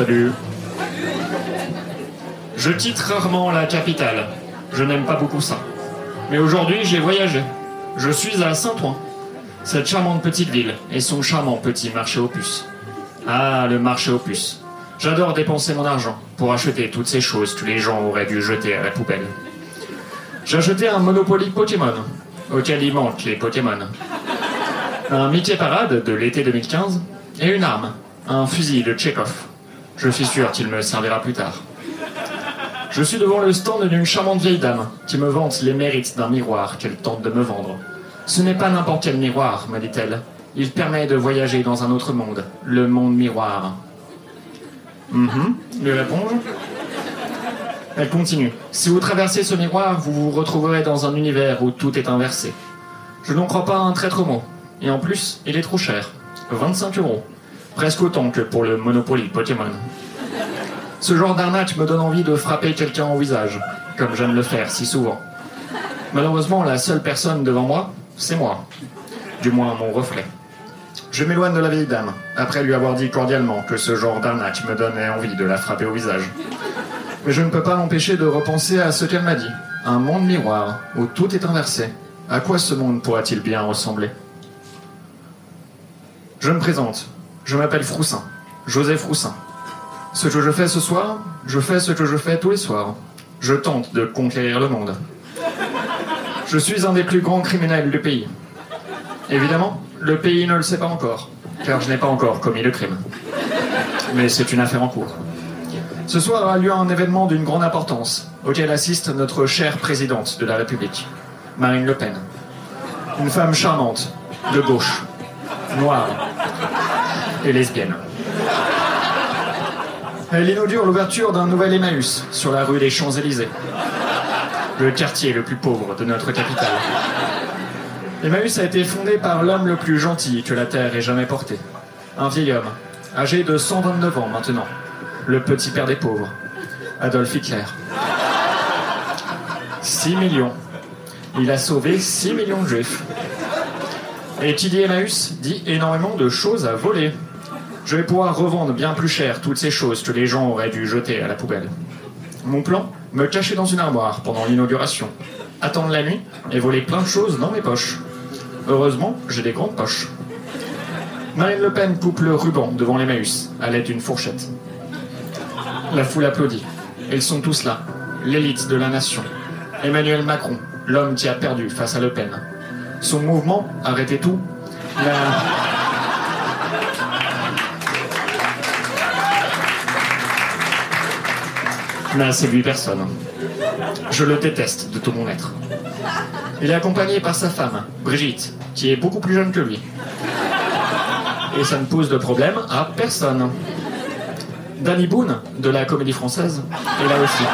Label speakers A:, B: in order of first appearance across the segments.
A: Salut. Je quitte rarement la capitale. Je n'aime pas beaucoup ça. Mais aujourd'hui, j'ai voyagé. Je suis à Saint-Ouen. Cette charmante petite ville et son charmant petit marché aux puces. Ah, le marché aux puces. J'adore dépenser mon argent pour acheter toutes ces choses que les gens auraient dû jeter à la poubelle. J'ai acheté un Monopoly Pokémon, auquel il manque les Pokémon. Un Mickey Parade de l'été 2015 et une arme, un fusil de Chekhov. Je suis sûr qu'il me servira plus tard. Je suis devant le stand d'une charmante vieille dame qui me vante les mérites d'un miroir qu'elle tente de me vendre. Ce n'est pas n'importe quel miroir, me dit-elle. Il permet de voyager dans un autre monde, le monde miroir. Mhm, lui réponds-je. Elle continue. Si vous traversez ce miroir, vous vous retrouverez dans un univers où tout est inversé. Je n'en crois pas un traître mot. Et en plus, il est trop cher. 25 euros. Presque autant que pour le Monopoly Pokémon. Ce genre d'arnaque me donne envie de frapper quelqu'un au visage, comme j'aime le faire si souvent. Malheureusement, la seule personne devant moi, c'est moi. Du moins, mon reflet. Je m'éloigne de la vieille dame, après lui avoir dit cordialement que ce genre d'arnaque me donnait envie de la frapper au visage. Mais je ne peux pas m'empêcher de repenser à ce qu'elle m'a dit. Un monde miroir, où tout est inversé. À quoi ce monde pourra-t-il bien ressembler? Je me présente. Je m'appelle Froussin. Joseph Froussin. Ce que je fais ce soir, je fais ce que je fais tous les soirs. Je tente de conquérir le monde. Je suis un des plus grands criminels du pays. Évidemment, le pays ne le sait pas encore, car je n'ai pas encore commis le crime. Mais c'est une affaire en cours. Ce soir a lieu un événement d'une grande importance, auquel assiste notre chère présidente de la République, Marine Le Pen. Une femme charmante, de gauche, noire et lesbienne. Elle inaugure l'ouverture d'un nouvel Emmaüs sur la rue des Champs-Élysées, le quartier le plus pauvre de notre capitale. Emmaüs a été fondé par l'homme le plus gentil que la Terre ait jamais porté. Un vieil homme, âgé de 129 ans maintenant, le petit père des pauvres, Adolf Hitler. 6 millions. Il a sauvé 6 millions de juifs. Et qui dit Emmaüs dit énormément de choses à voler. Je vais pouvoir revendre bien plus cher toutes ces choses que les gens auraient dû jeter à la poubelle. Mon plan Me cacher dans une armoire pendant l'inauguration, attendre la nuit et voler plein de choses dans mes poches. Heureusement, j'ai des grandes poches. Marine Le Pen coupe le ruban devant l'Emmaüs à l'aide d'une fourchette. La foule applaudit. Ils sont tous là, l'élite de la nation. Emmanuel Macron, l'homme qui a perdu face à Le Pen. Son mouvement, arrêtez tout, n'a séduit personne. Je le déteste de tout mon être. Il est accompagné par sa femme, Brigitte, qui est beaucoup plus jeune que lui. Et ça ne pose de problème à personne. Danny Boone, de la comédie française, est là aussi.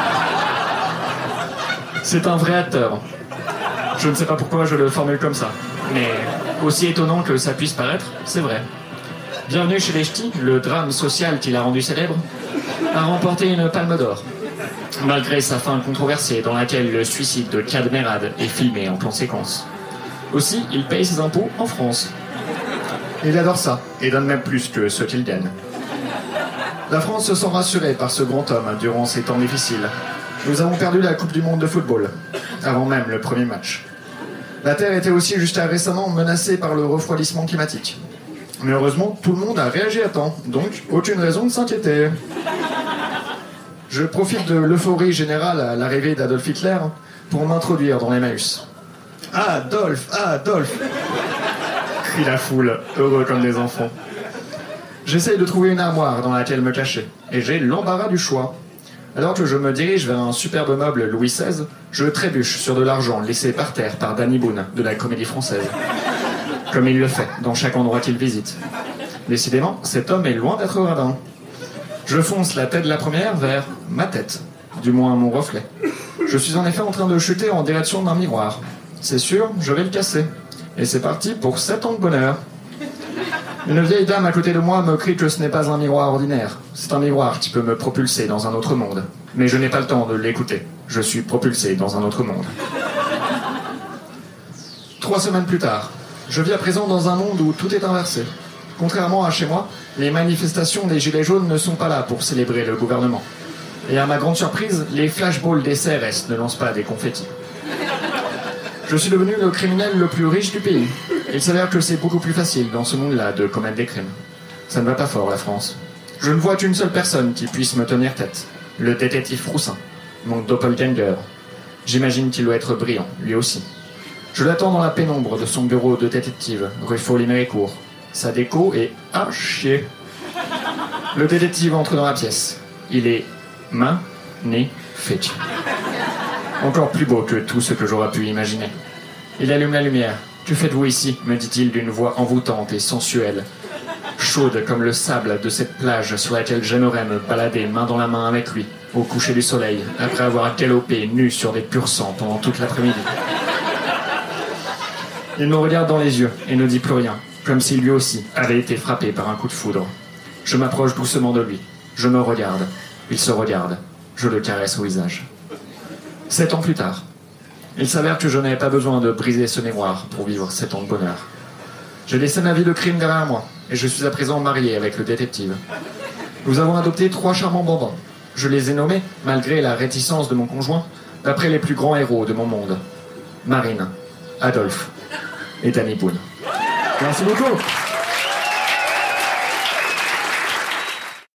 A: C'est un vrai acteur. Je ne sais pas pourquoi je le formule comme ça, mais aussi étonnant que ça puisse paraître, c'est vrai. Bienvenue chez les Ch'tis, le drame social qui l'a rendu célèbre, a remporté une palme d'or malgré sa fin controversée dans laquelle le suicide de Cadmerade est filmé en conséquence. Aussi, il paye ses impôts en France. Il adore ça, et donne même plus que ce qu'il gagne. La France se sent rassurée par ce grand homme durant ces temps difficiles. Nous avons perdu la Coupe du Monde de football, avant même le premier match. La Terre était aussi jusqu'à récemment menacée par le refroidissement climatique. Mais heureusement, tout le monde a réagi à temps, donc aucune raison de s'inquiéter. Je profite de l'euphorie générale à l'arrivée d'Adolf Hitler pour m'introduire dans l'Emmaüs. Adolf, Adolf crie la foule, heureux comme des enfants. J'essaye de trouver une armoire dans laquelle me cacher, et j'ai l'embarras du choix. Alors que je me dirige vers un superbe meuble Louis XVI, je trébuche sur de l'argent laissé par terre par Danny Boone de la comédie française. Comme il le fait dans chaque endroit qu'il visite. Décidément, cet homme est loin d'être radin. Je fonce la tête de la première vers ma tête, du moins mon reflet. Je suis en effet en train de chuter en direction d'un miroir. C'est sûr, je vais le casser. Et c'est parti pour 7 ans de bonheur. Une vieille dame à côté de moi me crie que ce n'est pas un miroir ordinaire. C'est un miroir qui peut me propulser dans un autre monde. Mais je n'ai pas le temps de l'écouter. Je suis propulsé dans un autre monde. Trois semaines plus tard, je vis à présent dans un monde où tout est inversé. Contrairement à chez moi, Les manifestations des Gilets jaunes ne sont pas là pour célébrer le gouvernement. Et à ma grande surprise, les flashballs des CRS ne lancent pas des confettis. Je suis devenu le criminel le plus riche du pays. Il s'avère que c'est beaucoup plus facile dans ce monde-là de commettre des crimes. Ça ne va pas fort, la France. Je ne vois qu'une seule personne qui puisse me tenir tête. Le détective Froussin, mon doppelganger. J'imagine qu'il doit être brillant, lui aussi. Je l'attends dans la pénombre de son bureau de détective, rue Folly-Méricourt. Sa déco est à chier. Le détective entre dans la pièce. Il est fait. Encore plus beau que tout ce que j'aurais pu imaginer. Il allume la lumière. Que faites-vous ici me dit-il d'une voix envoûtante et sensuelle. Chaude comme le sable de cette plage sur laquelle j'aimerais me balader main dans la main avec lui, au coucher du soleil, après avoir galopé nu sur des purs sangs pendant toute l'après-midi. Il me regarde dans les yeux et ne dit plus rien, comme si lui aussi avait été frappé par un coup de foudre. Je m'approche doucement de lui. Je me regarde. Il se regarde. Je le caresse au visage. Sept ans plus tard, il s'avère que je n'avais pas besoin de briser ce mémoire pour vivre sept ans de bonheur. J'ai laissé ma vie de crime derrière moi et je suis à présent marié avec le détective. Nous avons adopté trois charmants bambins. Je les ai nommés, malgré la réticence de mon conjoint, d'après les plus grands héros de mon monde. Marine, Adolphe et Danny Boone. Merci beaucoup.